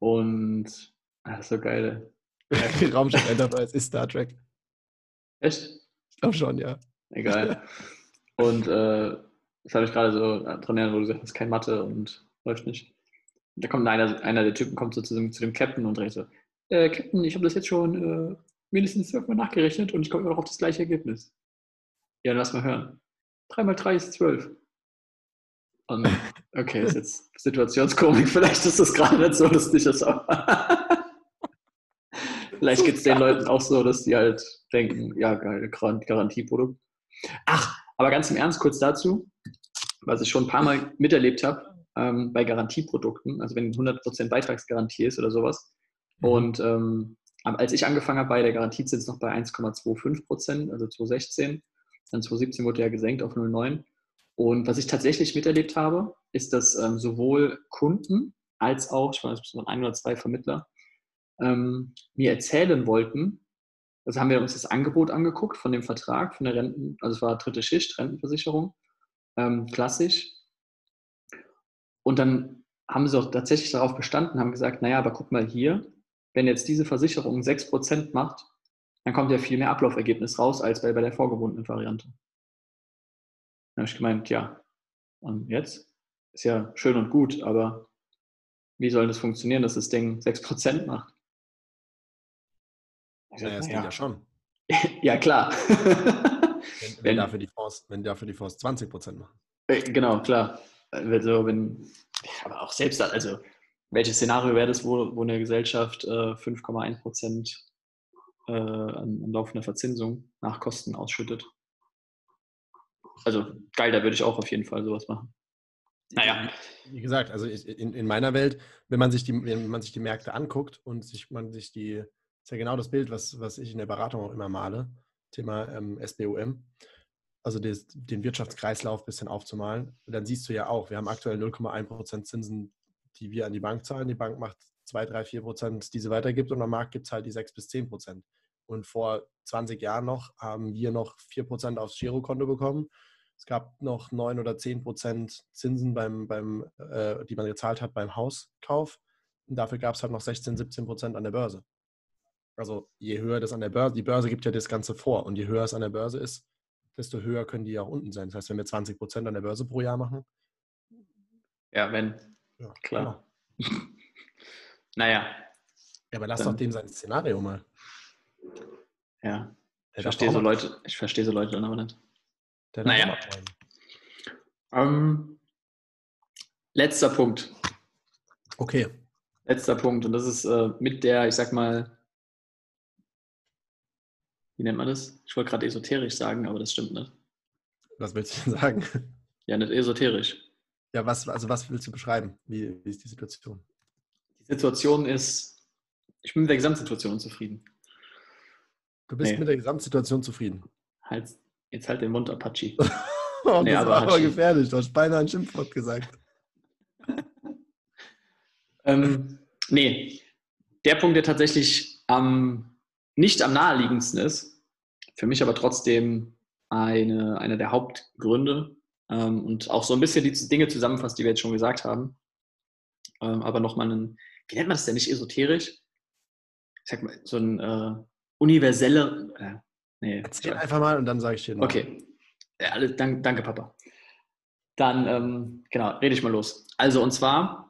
Und. Ist so geil. Raumschiff Enterprise ist Star Trek. Echt? Ich glaube schon, ja. Egal. Und äh, das habe ich gerade so dran erinnert, wo du gesagt hast, kein Mathe und läuft nicht. Und da kommt einer, einer der Typen kommt so zu dem, zu dem Captain und redet so, äh, Captain, ich habe das jetzt schon äh, mindestens zwölfmal nachgerechnet und ich komme immer noch auf das gleiche Ergebnis. Ja, dann lass mal hören. 3 mal 3 ist 12. Und okay, ist jetzt Situationskomik, vielleicht ist das gerade nicht so lustig, aber vielleicht geht es den Leuten auch so, dass die halt denken, ja, geil, Gar- Garantieprodukt. Ach, aber ganz im Ernst kurz dazu, was ich schon ein paar Mal miterlebt habe ähm, bei Garantieprodukten, also wenn 100% Beitragsgarantie ist oder sowas. Mhm. Und ähm, als ich angefangen habe, bei der Garantiezins noch bei 1,25%, also 2016, dann 2017 wurde ja gesenkt auf 0,9. Und was ich tatsächlich miterlebt habe, ist, dass ähm, sowohl Kunden als auch, ich weiß, es waren ein oder zwei Vermittler, ähm, mir erzählen wollten, also haben wir uns das Angebot angeguckt von dem Vertrag, von der Renten, also es war dritte Schicht, Rentenversicherung, ähm, klassisch. Und dann haben sie auch tatsächlich darauf bestanden, haben gesagt, naja, aber guck mal hier, wenn jetzt diese Versicherung 6% macht, dann kommt ja viel mehr Ablaufergebnis raus, als bei, bei der vorgebundenen Variante. Dann habe ich gemeint, ja, und jetzt? Ist ja schön und gut, aber wie soll das funktionieren, dass das Ding 6% macht? Naja, sag, es geht ja schon. Ja, klar. Wenn, wenn, Wenn- dafür die Fonds, wenn dafür die Fonds 20 Prozent machen. Äh, genau, klar. Also, wenn, aber auch selbst, also, welches Szenario wäre das, wo, wo eine Gesellschaft äh, 5,1 Prozent äh, an, an laufender Verzinsung nach Kosten ausschüttet? Also, geil, da würde ich auch auf jeden Fall sowas machen. Naja. Wie gesagt, also in, in meiner Welt, wenn man sich die, wenn man sich die Märkte anguckt und sich man sich die, ist ja genau das Bild, was, was ich in der Beratung auch immer male, Thema ähm, SBOM, also des, den Wirtschaftskreislauf ein bisschen aufzumalen. Und dann siehst du ja auch, wir haben aktuell 0,1% Zinsen, die wir an die Bank zahlen. Die Bank macht 2, 3, 4 Prozent, die sie weitergibt und am Markt gibt es halt die 6 bis 10 Prozent. Und vor 20 Jahren noch haben wir noch 4 Prozent aufs Girokonto bekommen. Es gab noch 9 oder 10 Prozent Zinsen, beim, beim, äh, die man gezahlt hat beim Hauskauf. Und dafür gab es halt noch 16, 17 Prozent an der Börse. Also je höher das an der Börse, die Börse gibt ja das Ganze vor. Und je höher es an der Börse ist, desto höher können die auch unten sein. Das heißt, wenn wir 20 Prozent an der Börse pro Jahr machen, Ja, wenn. ja, Klar. genau. Naja, Ja, aber lass Dann- doch dem sein Szenario mal. ja. Der Ich verstehe so Leute, ich verstehe so Leute dann aber nicht. der Naja. Ähm, letzter Punkt. Okay. Letzter Punkt. Und das ist äh, mit der, ich sag mal, wie nennt man das? Ich wollte gerade esoterisch sagen, aber das stimmt nicht. Was willst du denn sagen? Ja, nicht esoterisch. Ja, was, also was willst du beschreiben? Wie, wie ist die Situation? Die Situation ist, ich bin mit der Gesamtsituation unzufrieden. Du bist Nee. mit der Gesamtsituation zufrieden. Halt, jetzt halt den Mund, Apache. Oh, Nee, das aber war aber gefährlich. Du hast beinahe ein Schimpfwort gesagt. Ähm, nee, der Punkt, der tatsächlich am, nicht am naheliegendsten ist, für mich aber trotzdem eine, einer der Hauptgründe ähm, und auch so ein bisschen die Dinge zusammenfasst, die wir jetzt schon gesagt haben. Ähm, aber nochmal einen, wie nennt man das denn nicht esoterisch? Ich sag mal, so ein äh, universeller. Äh, nee, Erzähl einfach mal und dann sage ich dir noch. Okay. Ja, danke, danke, Papa. Dann, ähm, genau, rede ich mal los. Also, und zwar,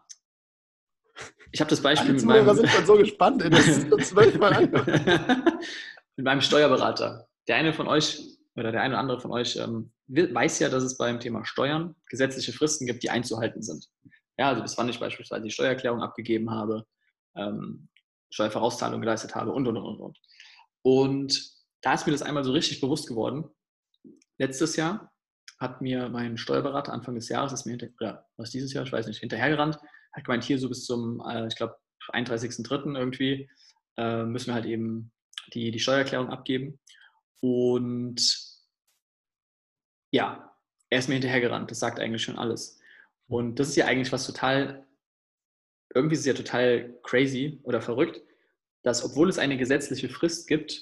ich habe das Beispiel mit meinem... sind schon so gespannt, ey, das ist zwölfmal Mit meinem Steuerberater. Der eine von euch oder der eine oder andere von euch ähm, weiß ja, dass es beim Thema Steuern gesetzliche Fristen gibt, die einzuhalten sind. Ja, also bis wann ich beispielsweise die Steuererklärung abgegeben habe, ähm, Steuervorauszahlung geleistet habe und, und, und, und. Und da ist mir das einmal so richtig bewusst geworden. Letztes Jahr hat mir mein Steuerberater Anfang des Jahres, ist mir hinter, oder was dieses Jahr, ich weiß nicht, hinterhergerannt, hat gemeint, hier so bis zum, äh, ich glaube, 31.03. irgendwie äh, müssen wir halt eben die, die Steuererklärung abgeben. Und ja, er ist mir hinterhergerannt. Das sagt eigentlich schon alles. Und das ist ja eigentlich was total, irgendwie ist es ja total crazy oder verrückt, dass obwohl es eine gesetzliche Frist gibt,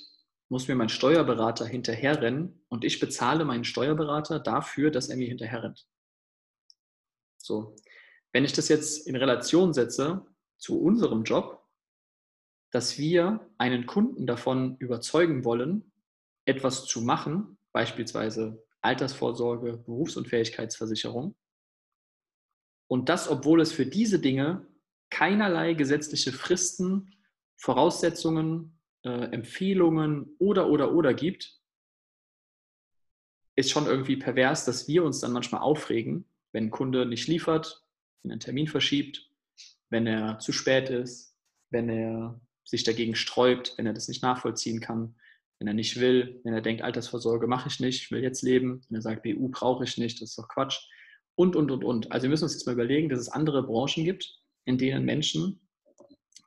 muss mir mein Steuerberater hinterherrennen und ich bezahle meinen Steuerberater dafür, dass er mir hinterherrennt. So. Wenn ich das jetzt in Relation setze zu unserem Job, dass wir einen Kunden davon überzeugen wollen, etwas zu machen, beispielsweise Altersvorsorge, Berufsunfähigkeitsversicherung, und das, obwohl es für diese Dinge keinerlei gesetzliche Fristen, Voraussetzungen, äh, Empfehlungen oder, oder, oder gibt, ist schon irgendwie pervers, dass wir uns dann manchmal aufregen, wenn ein Kunde nicht liefert, wenn er einen Termin verschiebt, wenn er zu spät ist, wenn er sich dagegen sträubt, wenn er das nicht nachvollziehen kann, wenn er nicht will, wenn er denkt, Altersvorsorge mache ich nicht, ich will jetzt leben, wenn er sagt, BU brauche ich nicht, das ist doch Quatsch. Und, und, und, und. Also wir müssen uns jetzt mal überlegen, dass es andere Branchen gibt, in denen Menschen,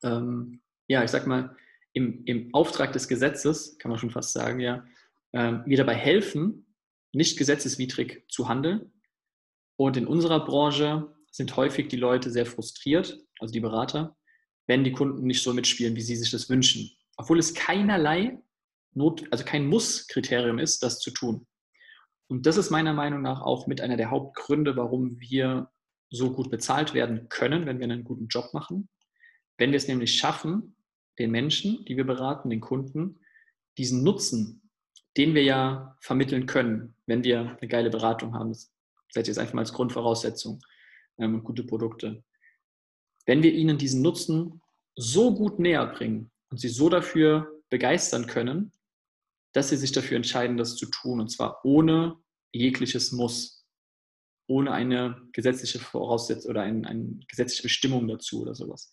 ähm, ja, ich sag mal, im, im Auftrag des Gesetzes, kann man schon fast sagen, ja, ähm, mir dabei helfen, nicht gesetzeswidrig zu handeln. Und in unserer Branche sind häufig die Leute sehr frustriert, also die Berater, wenn die Kunden nicht so mitspielen, wie sie sich das wünschen. Obwohl es keinerlei Not, also kein Muss-Kriterium ist, das zu tun. Und das ist meiner Meinung nach auch mit einer der Hauptgründe, warum wir so gut bezahlt werden können, wenn wir einen guten Job machen. Wenn wir es nämlich schaffen, den Menschen, die wir beraten, den Kunden, diesen Nutzen, den wir ja vermitteln können, wenn wir eine geile Beratung haben, das setze ich jetzt einfach mal als Grundvoraussetzung und gute Produkte. Wenn wir ihnen diesen Nutzen so gut näher bringen und sie so dafür begeistern können, dass sie sich dafür entscheiden, das zu tun. Und zwar ohne jegliches Muss, ohne eine gesetzliche Voraussetzung oder ein, eine gesetzliche Bestimmung dazu oder sowas.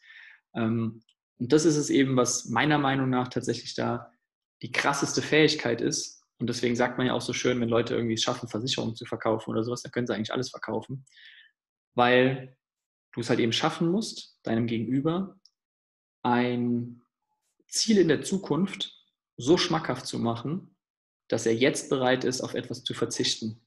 Ähm, und das ist es eben, was meiner Meinung nach tatsächlich da die krasseste Fähigkeit ist. Und deswegen sagt man ja auch so schön, wenn Leute irgendwie es schaffen, Versicherungen zu verkaufen oder sowas, dann können sie eigentlich alles verkaufen. Weil du es halt eben schaffen musst, deinem Gegenüber ein Ziel in der Zukunft so schmackhaft zu machen, dass er jetzt bereit ist, auf etwas zu verzichten.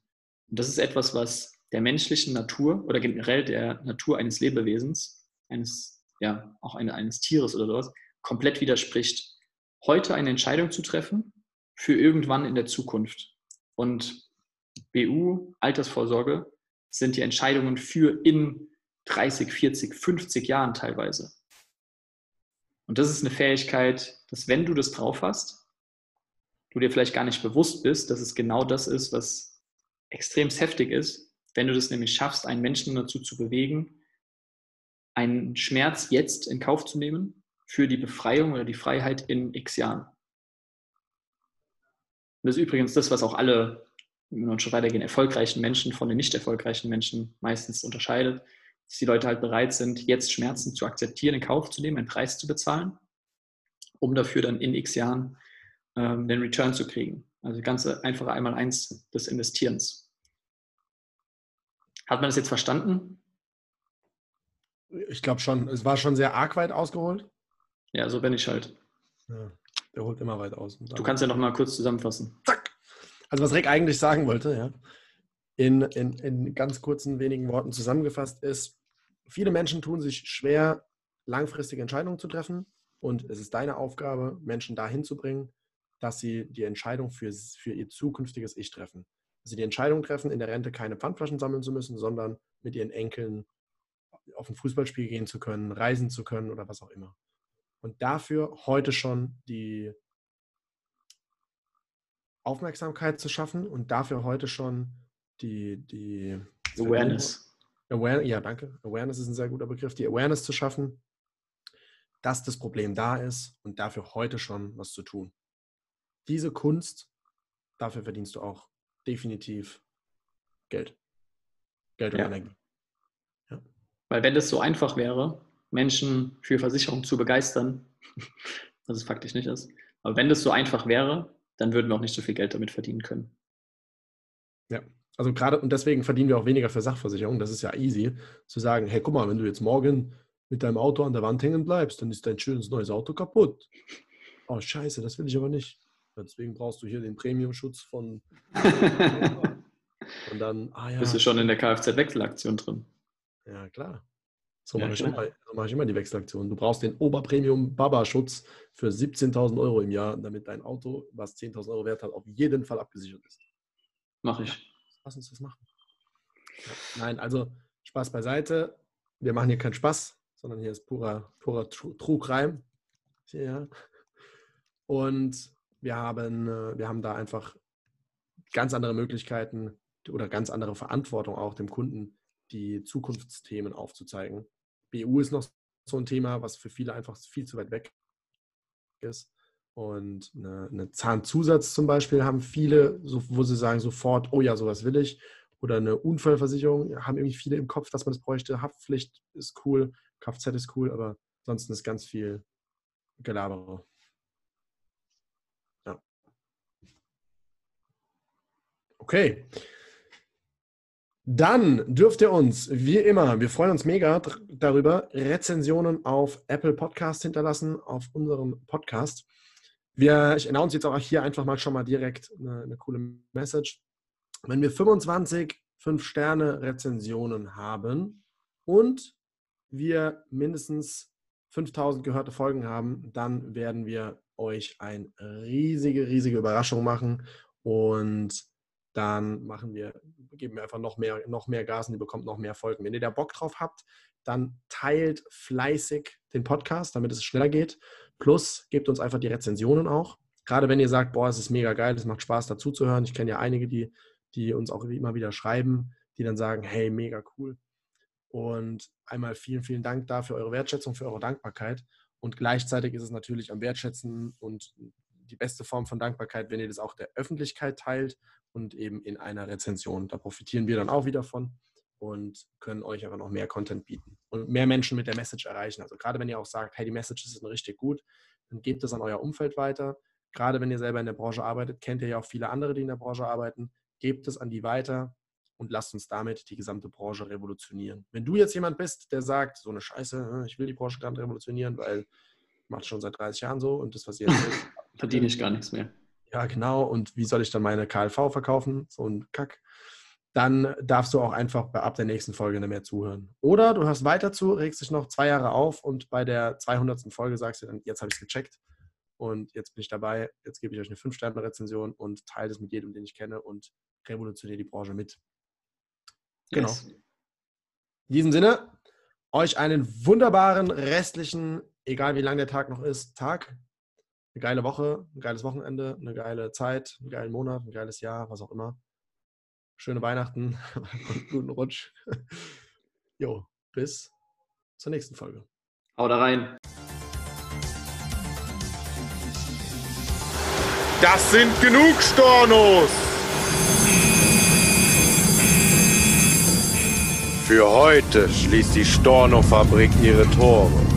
Und das ist etwas, was der menschlichen Natur oder generell der Natur eines Lebewesens, eines, ja, auch eine, eines Tieres oder sowas, komplett widerspricht. Heute eine Entscheidung zu treffen für irgendwann in der Zukunft. Und BU, Altersvorsorge, sind die Entscheidungen für in 30, 40, 50 Jahren teilweise. Und das ist eine Fähigkeit, dass wenn du das drauf hast, du dir vielleicht gar nicht bewusst bist, dass es genau das ist, was extrem heftig ist, wenn du das nämlich schaffst, einen Menschen dazu zu bewegen, einen Schmerz jetzt in Kauf zu nehmen für die Befreiung oder die Freiheit in x Jahren. Und das ist übrigens das, was auch alle, wenn wir schon weitergehen, erfolgreichen Menschen von den nicht erfolgreichen Menschen meistens unterscheidet dass die Leute halt bereit sind, jetzt Schmerzen zu akzeptieren, in Kauf zu nehmen, einen Preis zu bezahlen, um dafür dann in x Jahren ähm, den Return zu kriegen. Also ganz einfache einmal eins des Investierens. Hat man das jetzt verstanden? Ich glaube schon. Es war schon sehr arg weit ausgeholt. Ja, so bin ich halt. Ja, der holt immer weit aus. Du kannst ja noch mal kurz zusammenfassen. Zack. Also was Rick eigentlich sagen wollte, ja, in, in, in ganz kurzen wenigen Worten zusammengefasst ist, viele Menschen tun sich schwer, langfristige Entscheidungen zu treffen und es ist deine Aufgabe, Menschen dahin zu bringen, dass sie die Entscheidung für, für ihr zukünftiges Ich treffen. Dass sie die Entscheidung treffen, in der Rente keine Pfandflaschen sammeln zu müssen, sondern mit ihren Enkeln auf ein Fußballspiel gehen zu können, reisen zu können oder was auch immer. Und dafür heute schon die Aufmerksamkeit zu schaffen und dafür heute schon die, die Awareness. Aware, ja, danke. Awareness ist ein sehr guter Begriff. Die Awareness zu schaffen, dass das Problem da ist und dafür heute schon was zu tun. Diese Kunst, dafür verdienst du auch definitiv Geld. Geld und Ja. Energie. Weil wenn das so einfach wäre, Menschen für Versicherung zu begeistern, was es faktisch nicht ist, aber wenn das so einfach wäre, dann würden wir auch nicht so viel Geld damit verdienen können. Also gerade, und deswegen verdienen wir auch weniger für Sachversicherung. Das ist ja easy, zu sagen, hey, guck mal, wenn du jetzt morgen mit deinem Auto an der Wand hängen bleibst, dann ist dein schönes neues Auto kaputt. Oh, scheiße, das will ich aber nicht. Ja, Deswegen brauchst du hier den Premium-Schutz von. Und dann, ah ja. Bist du schon in der Kfz-Wechselaktion drin? Ja, klar. So Ja, mache ich, immer- so mache ich immer die Wechselaktion. Du brauchst den Oberpremium-Baba-Schutz für 17.000 Euro im Jahr, damit dein Auto, was 10.000 Euro wert hat, auf jeden Fall abgesichert ist. Mache ich. Lass uns das machen. Ja. Nein, also Spaß beiseite. Wir machen hier keinen Spaß, sondern hier ist purer, purer Tru- True Crime. Ja. Und wir haben, äh, wir haben da einfach ganz andere Möglichkeiten oder ganz andere Verantwortung auch dem Kunden, die Zukunftsthemen aufzuzeigen. BU ist noch so ein Thema, was für viele einfach viel zu weit weg ist. Und eine, eine Zahnzusatz zum Beispiel haben viele, so, wo sie sagen sofort, oh ja, sowas will ich. Oder eine Unfallversicherung haben irgendwie viele im Kopf, dass man das bräuchte. Haftpflicht ist cool, Kfz ist cool, aber ansonsten ist ganz viel Gelabere. Ja. Okay. Dann dürft ihr uns, wie immer, wir freuen uns mega darüber, Rezensionen auf Apple Podcast hinterlassen, auf unserem Podcast. Wir, ich announce jetzt auch hier einfach mal schon mal direkt eine, eine coole Message. Wenn wir 25 5-Sterne-Rezensionen haben und wir mindestens 5000 gehörte Folgen haben, dann werden wir euch eine riesige, riesige Überraschung machen und dann machen wir, geben wir einfach noch mehr, noch mehr Gas und ihr bekommt noch mehr Folgen. Wenn ihr da Bock drauf habt, dann teilt fleißig den Podcast, damit es schneller geht. Plus gebt uns einfach die Rezensionen auch. Gerade wenn ihr sagt, boah, es ist mega geil, es macht Spaß dazu zu hören. Ich kenne ja einige, die, die uns auch immer wieder schreiben, die dann sagen, hey, mega cool. Und einmal vielen, vielen Dank dafür eure Wertschätzung, für eure Dankbarkeit. Und gleichzeitig ist es natürlich am Wertschätzen und die beste Form von Dankbarkeit, wenn ihr das auch der Öffentlichkeit teilt und eben in einer Rezension. Da profitieren wir dann auch wieder von und können euch einfach noch mehr Content bieten und mehr Menschen mit der Message erreichen. Also gerade wenn ihr auch sagt, hey, die Message ist richtig gut, dann gebt es an euer Umfeld weiter. Gerade wenn ihr selber in der Branche arbeitet, kennt ihr ja auch viele andere, die in der Branche arbeiten. Gebt es an die weiter und lasst uns damit die gesamte Branche revolutionieren. Wenn du jetzt jemand bist, der sagt, so eine Scheiße, ich will die Branche gerade revolutionieren, weil mache schon seit 30 Jahren so und das, was ihr erzählt, Verdiene ich gar nichts mehr. ja, genau. Und wie soll ich dann meine KLV verkaufen? So ein Kack. Dann darfst du auch einfach ab der nächsten Folge nicht mehr zuhören. Oder du hörst weiter zu, regst dich noch zwei Jahre auf und bei der 200. Folge sagst du dann, jetzt habe ich es gecheckt und jetzt bin ich dabei, jetzt gebe ich euch eine 5-Sterne-Rezension und teile es mit jedem, den ich kenne und revolutioniere die Branche mit. Genau. Yes. In diesem Sinne, euch einen wunderbaren restlichen, egal wie lang der Tag noch ist, Tag. Eine geile Woche, ein geiles Wochenende, eine geile Zeit, einen geilen Monat, ein geiles Jahr, was auch immer. Schöne Weihnachten und guten Rutsch. Jo, bis zur nächsten Folge. Hau da rein. Das sind genug Stornos! Für heute schließt die Storno-Fabrik ihre Tore.